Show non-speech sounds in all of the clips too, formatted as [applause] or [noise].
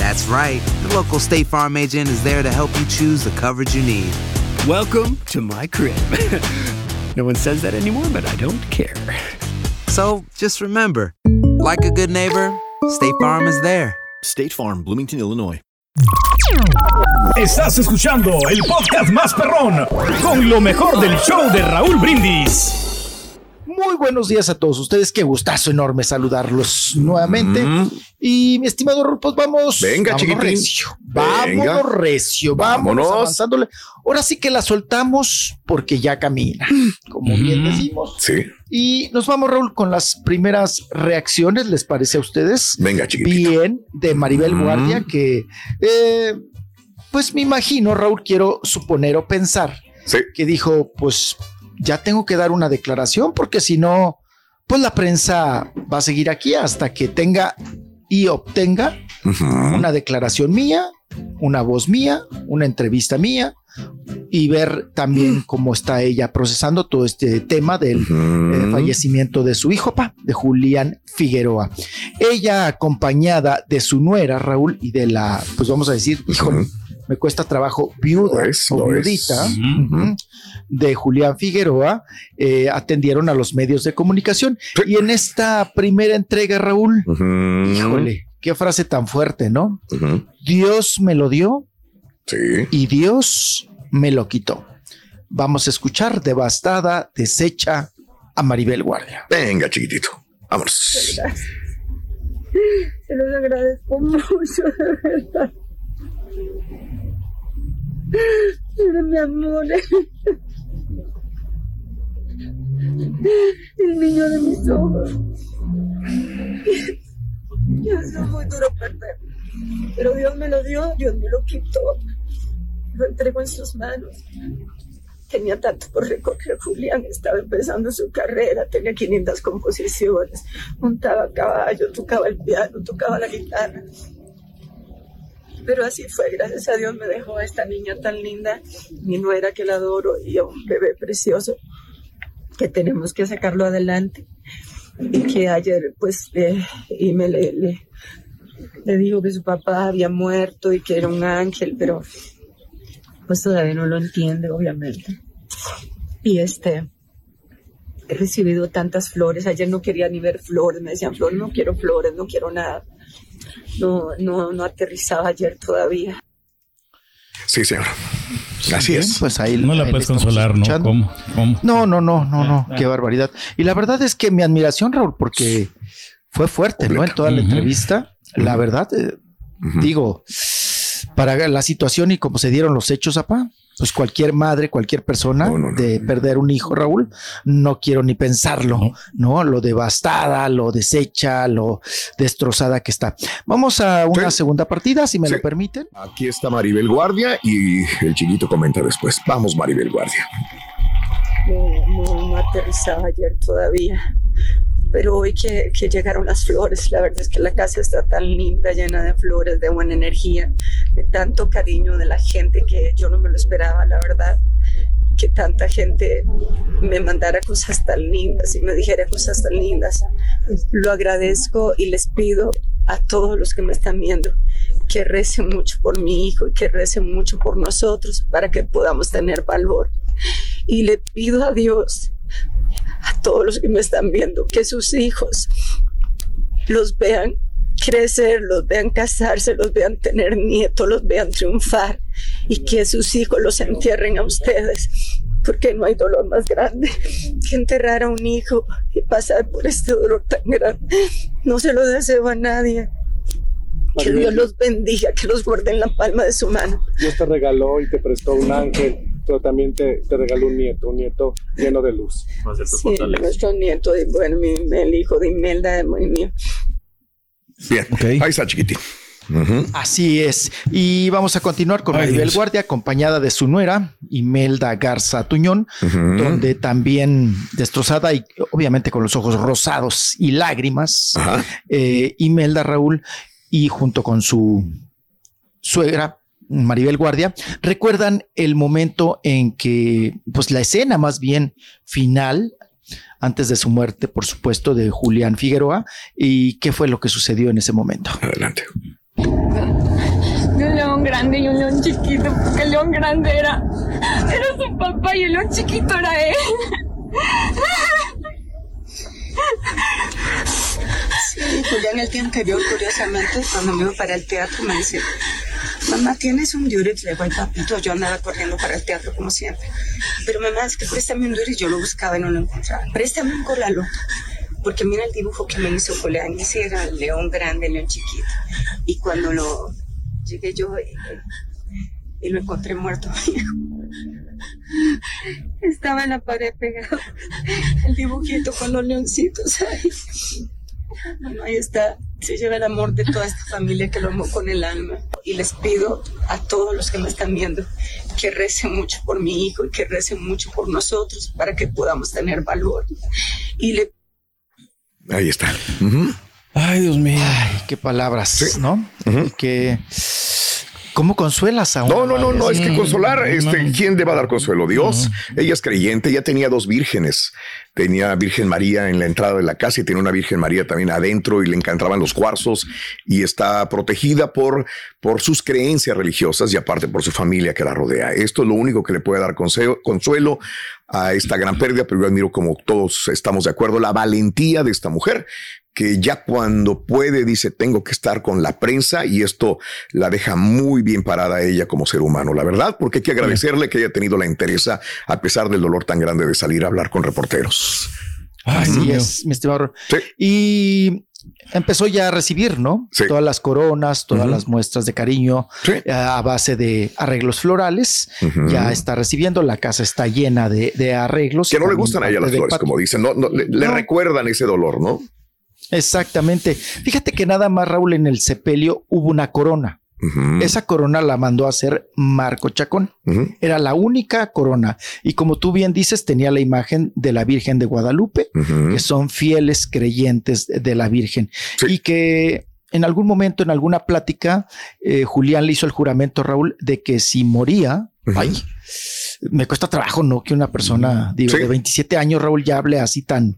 That's right. The local State Farm agent is there to help you choose the coverage you need. Welcome to my crib. [laughs] no one says that anymore, but I don't care. So just remember, like a good neighbor, State Farm is there. State Farm, Bloomington, Illinois. Estás escuchando el podcast más perrón con lo mejor del show de Raúl Brindis. Muy buenos días a todos ustedes. Qué gustazo enorme saludarlos nuevamente. Y mi estimado Raúl, pues vamos. Venga, vámonos chiquitín. recio. Vámonos Venga. recio. Vámonos, Vámonos. avanzándole. Ahora sí que la soltamos porque ya camina, como bien decimos. Sí. Y nos vamos, Raúl, con las primeras reacciones. ¿Les parece a ustedes? Venga, chiquitito. Bien, de Maribel Mm. Guardia, que eh, pues me imagino, Raúl, quiero suponer o pensar Sí. que dijo, pues ya tengo que dar una declaración porque si no, pues la prensa va a seguir aquí hasta que tenga y obtenga una declaración mía, una voz mía, una entrevista mía y ver también cómo está ella procesando todo este tema del eh, fallecimiento de su hijo, pa, de Julián Figueroa. Ella acompañada de su nuera, Raúl, y de la, pues vamos a decir, híjole. Me cuesta trabajo, viuda es, o viudita de Julián Figueroa, eh, atendieron a los medios de comunicación. Sí. Y en esta primera entrega, Raúl, híjole, qué frase tan fuerte, ¿no? Dios me lo dio Sí. y Dios me lo quitó. Vamos a escuchar devastada, deshecha a Maribel Guardia. Venga, chiquitito. Vámonos. Se los agradezco mucho, de verdad. Era mi amor. El niño de mis ojos. Yo soy muy duro perder. Pero Dios me lo dio, Dios me lo quitó. Lo entrego en sus manos. Tenía tanto por recorrer. Julián estaba empezando su carrera, tenía 500 composiciones, montaba caballo, tocaba el piano, tocaba la guitarra. Pero así fue, gracias a Dios me dejó esta niña tan linda, mi nuera que la adoro y a un bebé precioso que tenemos que sacarlo adelante. Y que ayer, pues, eh, y me le, le, le dijo que su papá había muerto y que era un ángel, pero pues todavía no lo entiende, obviamente. Y este, he recibido tantas flores. Ayer no quería ni ver flores, me decían flores, no quiero flores, no quiero nada. No, no, no aterrizaba ayer todavía. Sí, señor. Así Bien, es. Pues ahí No la ahí puedes consolar, ¿no? ¿Cómo? ¿Cómo? No, no, no, no, no, Ah, qué ah. barbaridad. Y la verdad es que mi admiración, Raúl, porque fue fuerte, ¿no? En toda la entrevista, la verdad, eh, digo, para la situación y cómo se dieron los hechos, apá, pues cualquier madre, cualquier persona No, no, no. de perder un hijo, Raúl, no quiero ni pensarlo, No. ¿no? Lo devastada, lo deshecha, lo destrozada que está. Vamos a una Sí. segunda partida, si me Sí. lo permiten. Aquí está Maribel Guardia y el chiquito comenta después. Vamos, Maribel Guardia. No, no, no aterrizaba ayer todavía. Pero hoy que, llegaron las flores, la verdad es que la casa está tan linda, llena de flores, de buena energía, de tanto cariño de la gente que yo no me lo esperaba, la verdad. Que tanta gente me mandara cosas tan lindas y me dijera cosas tan lindas. Lo agradezco y les pido a todos los que me están viendo que recen mucho por mi hijo y que recen mucho por nosotros para que podamos tener valor. Y le pido a Dios, a todos los que me están viendo, que sus hijos los vean crecer, los vean casarse, los vean tener nietos, los vean triunfar y que sus hijos los entierren a ustedes, porque no hay dolor más grande que enterrar a un hijo y pasar por este dolor tan grande. No se lo deseo a nadie. Que Dios los bendiga, que los guarde en la palma de su mano. Dios te regaló y te prestó un ángel, pero también te, te regaló un nieto, un nieto lleno de luz. Sí, nuestro nieto, bueno, mi- el hijo de Imelda, muy mío. Bien. Ahí está, chiquitín. Así es. Y vamos a continuar con Maribel. Guardia, acompañada de su nuera, Imelda Garza Tuñón, donde también destrozada y obviamente con los ojos rosados y lágrimas, eh, Imelda Raúl y junto con su suegra. Maribel Guardia, recuerdan el momento en que, pues la escena más bien final, antes de su muerte, por supuesto, de Julián Figueroa, y qué fue lo que sucedió en ese momento. Adelante. De un león grande y un león chiquito, porque el león grande era, era su papá y el león chiquito era él. Sí, Julián el día anterior, curiosamente, cuando me iba para el teatro, me dice, mamá, ¿tienes un Durex? Le digo, "Ay, papito, yo andaba corriendo para el teatro como siempre. Pero mamá, es que préstame un Durex, yo lo buscaba y no lo encontraba. Préstame un cola. Porque mira el dibujo que me hizo ese era el león grande, el león chiquito. Y cuando lo llegué yo y, y lo encontré muerto, [laughs] estaba en la pared pegado el dibujito con los leoncitos ahí. Bueno, ahí está. Se lleva el amor de toda esta familia que lo amo con el alma. Y les pido a todos los que me están viendo que recen mucho por mi hijo y que recen mucho por nosotros para que podamos tener valor. Y le Ahí está. Ay, Dios mío. Ay, qué palabras, ¿no? Que ¿Cómo consuelas a No, una no, no, no, madre? es que consolar, este, ¿quién le va a dar consuelo? Dios. Ella es creyente, ya tenía dos vírgenes. Tenía Virgen María en la entrada de la casa y tenía una Virgen María también adentro y le encantaban los cuarzos y está protegida por, por sus creencias religiosas y aparte por su familia que la rodea. Esto es lo único que le puede dar consuelo a esta gran pérdida, pero yo admiro como todos estamos de acuerdo la valentía de esta mujer que ya cuando puede dice tengo que estar con la prensa y esto la deja muy bien parada a ella como ser humano, la verdad, porque hay que agradecerle que haya tenido la interesa a pesar del dolor tan grande de salir a hablar con reporteros. Así es, mi estimado. Y empezó ya a recibir, ¿no? Todas las coronas, todas las muestras de cariño eh, a base de arreglos florales. Ya está recibiendo, la casa está llena de, de arreglos. Que no le gustan a ella las flores, como dicen, no, no, le, le No. recuerdan ese dolor, ¿no? Exactamente. Fíjate que nada más, Raúl, en el sepelio hubo una corona. Esa corona la mandó a hacer Marco Chacón. Era la única corona. Y como tú bien dices, tenía la imagen de la Virgen de Guadalupe, que son fieles creyentes de la Virgen. Y que en algún momento, en alguna plática, eh, Julián le hizo el juramento, Raúl, de que si moría, ay, me cuesta trabajo, ¿no? Que una persona, digo, de 27 años, Raúl, ya hable así tan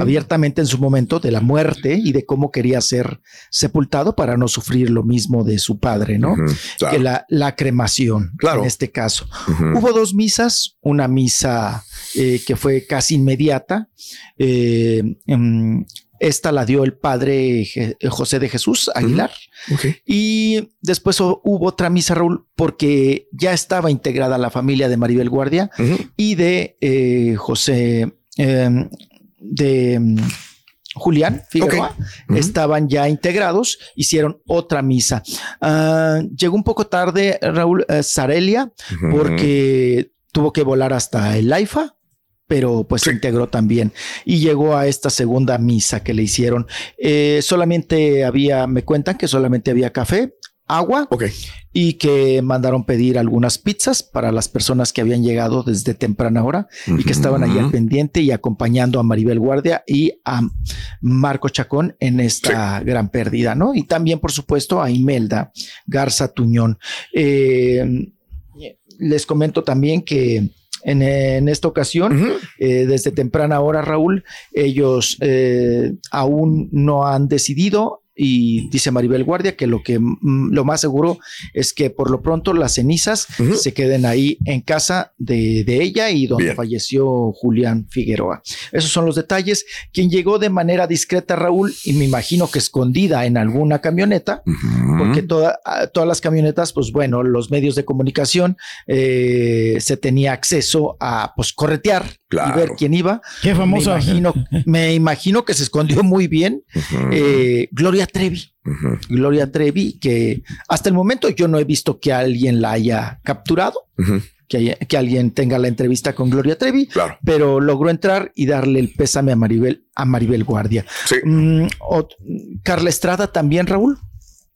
abiertamente en su momento de la muerte y de cómo quería ser sepultado para no sufrir lo mismo de su padre, ¿no? claro. Que la, la cremación, en este caso. Hubo dos misas, una misa eh, que fue casi inmediata. eh, esta la dio el padre Je- José de Jesús Aguilar. Y después hu- hubo otra misa, Raúl, porque ya estaba integrada la familia de Maribel Guardia y de eh, José, eh, de mm, Julián Figueroa, estaban ya integrados, hicieron otra misa. Ah, llegó un poco tarde Raúl eh, Zarelia, porque tuvo que volar hasta el AIFA pero pues se integró también y llegó a esta segunda misa que le hicieron. Eh, solamente había, me cuentan que solamente había café, agua y que mandaron pedir algunas pizzas para las personas que habían llegado desde temprana hora y que estaban ahí al pendiente y acompañando a Maribel Guardia y a Marco Chacón en esta gran pérdida, ¿no? Y también, por supuesto, a Imelda Garza Tuñón. Eh, les comento también que en, en esta ocasión, eh, desde temprana hora, Raúl, ellos eh, aún no han decidido y dice Maribel Guardia que lo que mm, lo más seguro es que por lo pronto las cenizas se queden ahí en casa de, de ella y donde Bien. falleció Julián Figueroa. Esos son los detalles. Quien llegó de manera discreta, Raúl, y me imagino que escondida en alguna camioneta, porque toda- a- todas las camionetas, pues bueno, los medios de comunicación eh, se tenía acceso a pues corretear y ver quién iba. Qué famosa. Me imagino, [laughs] me imagino que se escondió muy bien. Eh, Gloria Trevi. Gloria Trevi, que hasta el momento yo no he visto que alguien la haya capturado. Que, haya- que alguien tenga la entrevista con Gloria Trevi, pero logró entrar y darle el pésame a Maribel, a Maribel Guardia. Mm, ot- Carla Estrada también, Raúl.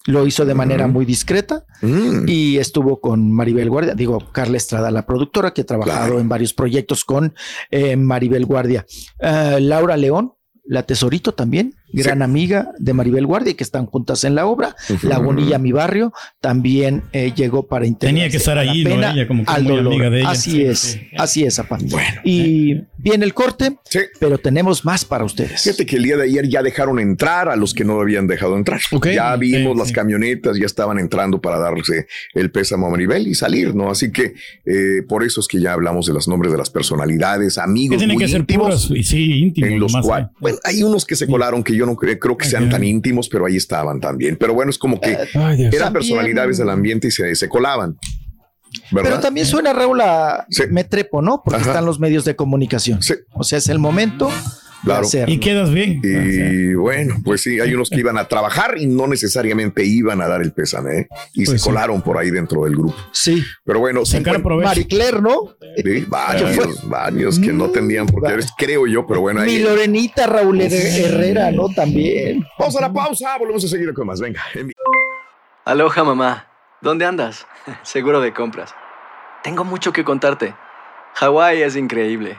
Lo hizo de manera muy discreta Mm. y estuvo con Maribel Guardia, digo, Carla Estrada, la productora, que ha trabajado en varios proyectos con eh, Maribel Guardia. Eh, Laura León, la Tesorito también, gran amiga de Maribel Guardia, que están juntas en la obra. Ujú. Lagunilla, mi barrio, también eh, llegó para integrarse Tenía que estar a la ahí, ¿no? pena, Ella como que al muy dolor. amiga de ella. Así Sí, es, sí. así es, apa. y viene el corte, pero tenemos más para ustedes. Fíjate que el día de ayer ya dejaron entrar a los que no habían dejado entrar. ya vimos las camionetas, ya estaban entrando para darse el pésamo a Maribel y salir, ¿no? Así que eh, por eso es que ya hablamos de los nombres de las personalidades, amigos Que tienen muy que ser íntimos. puras, y sí, íntimos. en los cuales, ¿eh? bueno, hay unos que se colaron que yo no creo, creo que sean tan íntimos, pero ahí estaban también. Pero bueno, es como que Ay, Dios. eran También- personalidades del ambiente y se, se colaban. ¿verdad? Pero también suena Raúl a me trepo, ¿no? Porque Ajá. están los medios de comunicación. O sea, es el momento Claro. Y quedas bien. Y bueno, pues sí, hay unos que iban a trabajar y no necesariamente iban a dar el pésame, ¿eh? Y Pues se sí. colaron por ahí dentro del grupo. Sí. Pero bueno, se Claire, ¿no? Sí, varios, varios que no tendrían por qué creo yo, pero bueno. Mi ahí- Lorenita Raúl Her- Herrera, ¿no? También. Vamos a la pausa, volvemos a seguir con más. Venga. en- Aloha, mamá. ¿Dónde andas? [laughs] Seguro de compras. Tengo mucho que contarte. Hawái es increíble.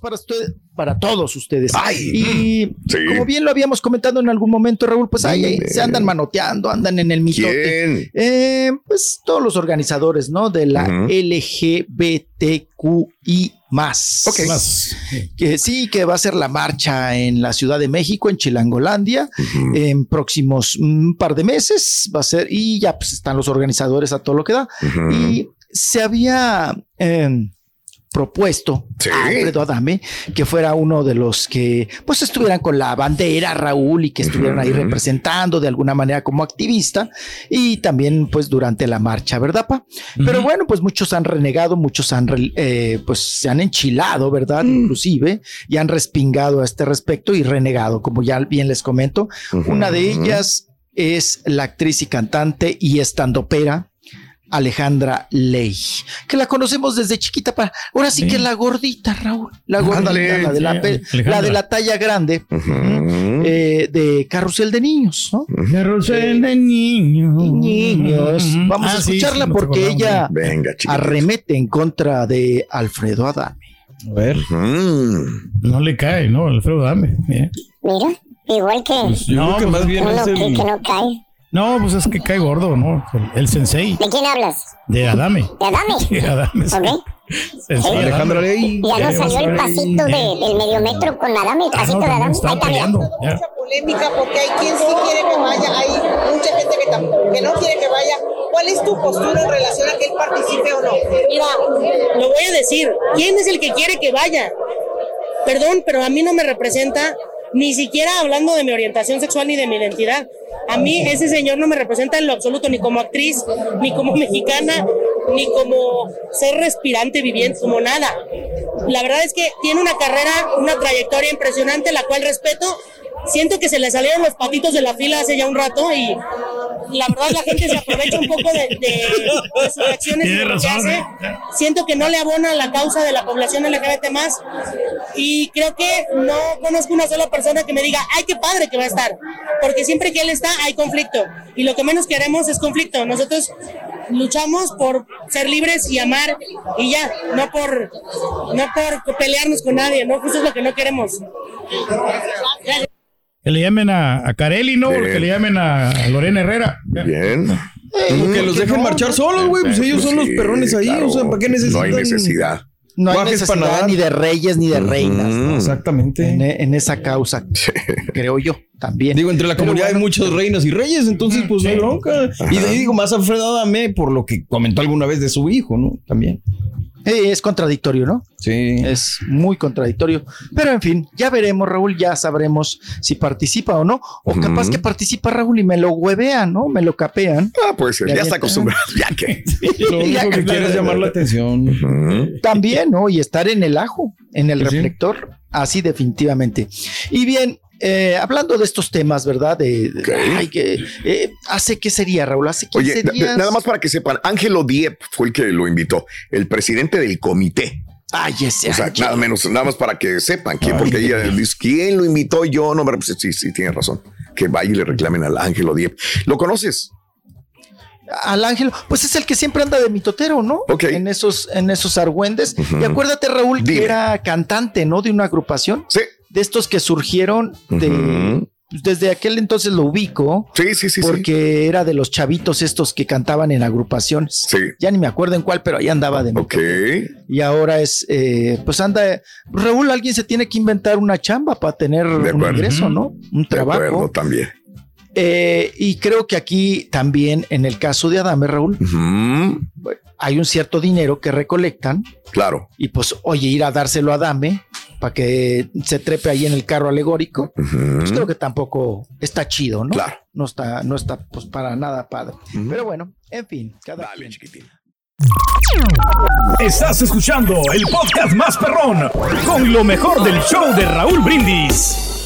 Para usted, para todos ustedes. Ay. y Sí. como bien lo habíamos comentado en algún momento, Raúl, pues ahí, se andan manoteando, andan en el mitote. Eh, pues todos los organizadores, ¿no? De la. LGBTQI más. Ok. Que sí, que va a ser la marcha en la Ciudad de México, en Chilangolandia, en próximos un par de meses. Va a ser, y ya pues están los organizadores a todo lo que da. Y se había eh, propuesto Sí. a Alfredo Adame que fuera uno de los que pues estuvieran con la bandera Raúl y que estuvieran ahí representando de alguna manera como activista y también pues durante la marcha, ¿verdad, pa? Pero bueno, pues muchos han renegado, muchos han re- eh, pues se han enchilado, ¿verdad? Inclusive y han respingado a este respecto y renegado, como ya bien les comento. Una de ellas es la actriz y cantante y estandopera Alejandra Ley, que la conocemos desde chiquita para ahora sí, que la gordita, Raúl, la gordita, Ándale. la de la, Sí, pe- Alejandra. la de la talla grande, eh, de Carrusel de Niños, ¿no? Carrusel de niños. Niños, vamos a Ah, sí, escucharla sí, porque ella Venga, arremete en contra de Alfredo Adame. A ver. No le cae, ¿no? Alfredo, dame. Mira. Mira, igual que Pues yo creo que más bien es el... que no cae. No, pues es que cae gordo, ¿no? El, el sensei ¿De quién hablas? de Adame. ¿De Adame? [laughs] De Adame. sí. ¿Ok? Sensei Alejandra Adame. Ya no Eh, salió el pasito de- del medio metro con Adame, el Ah, pasito no, de también Adame. Ahí está, mira. peleando. ya. polémica porque hay quien sí quiere que vaya, hay mucha gente que, tam- que no quiere que vaya. ¿Cuál es tu postura en relación a que él participe o no? Mira, lo voy a decir. ¿Quién es el que quiere que vaya? Perdón, pero a mí no me representa ni siquiera hablando de mi orientación sexual ni de mi identidad. A mí ese señor no me representa en lo absoluto, ni como actriz, ni como mexicana, ni como ser respirante viviente, como nada. La verdad es que tiene una carrera, una trayectoria impresionante, la cual respeto. Siento que se le salieron los patitos de la fila hace ya un rato y la verdad la gente se aprovecha un poco de, de- de sus reacciones y de lo que hace. ¿eh? Siento que no le abona la causa de la población LGBT más y creo que no conozco una sola persona que me diga, ay, qué padre que va a estar, porque siempre que él está hay conflicto y lo que menos queremos es conflicto. Nosotros luchamos por ser libres y amar y ya, no por, no por pelearnos con nadie, ¿no? Eso es lo que no queremos. Que le llamen a, a Carelli, ¿no? Bien. Que le llamen a, a Lorena Herrera. Bien. Como que los dejen marchar solos, güey. Pues ellos son los perrones ahí. O sea, ¿para qué necesitan? No hay necesidad. No hay necesidad ni de reyes ni de reinas ¿no? Exactamente. en, en esa causa, creo yo también. Digo, entre la Pero comunidad bueno, hay muchas reinas y reyes, entonces pues no hay bronca. Y de ahí digo, más Alfredo Adame por lo que comentó alguna vez de su hijo, ¿no? También. eh, es contradictorio, ¿no? Sí. Es muy contradictorio. Pero en fin, ya veremos, Raúl, ya sabremos si participa o no. O capaz que participa Raúl y me lo huevean, ¿no? Me lo capean. Ah, pues ya está acostumbrado. Ya que. [laughs] Lo único que quiere es llamar la atención. También, ¿no? Y estar en el ajo, en el sí. reflector, así definitivamente. Y bien, eh, hablando de estos temas, ¿verdad? De, de- ay, que, eh, ¿Hace qué sería, Raúl? Hace 15 Oye, na- días. nada más para que sepan, Ángelo Diep fue el que lo invitó, el presidente del comité. Ay, ese O sea, nada menos, nada más para que sepan quién, porque ella dice, ¿quién lo invitó? Yo no me pues, sí, sí, tiene razón. Que vaya y le reclamen al Ángelo Diep. ¿Lo conoces? Al ángel, pues es el que siempre anda de mitotero, ¿no? Ok. En esos, en esos argüendes. Ujú. Y acuérdate, Raúl, Dime. que era cantante, ¿no? De una agrupación. Sí. De estos que surgieron de. Pues, Desde aquel entonces lo ubico. Sí, sí, sí. sí. Porque era de los chavitos estos que cantaban en agrupaciones. Sí. Ya ni me acuerdo en cuál, pero ahí andaba de Ok. Y ahora es, eh, pues anda, Raúl, alguien se tiene que inventar una chamba para tener un ingreso, ¿no? Un De trabajo. acuerdo, también. Eh, y creo que aquí también, en el caso de Adame, Raúl, hay un cierto dinero que recolectan Claro. y pues, oye, ir a dárselo a Adame para que se trepe ahí en el carro alegórico, pues creo que tampoco está chido, ¿no? Claro. No está, no está pues para nada padre. Pero bueno, en fin, cada Dale, quien. chiquitín. Estás escuchando el podcast más perrón con lo mejor del show de Raúl Brindis.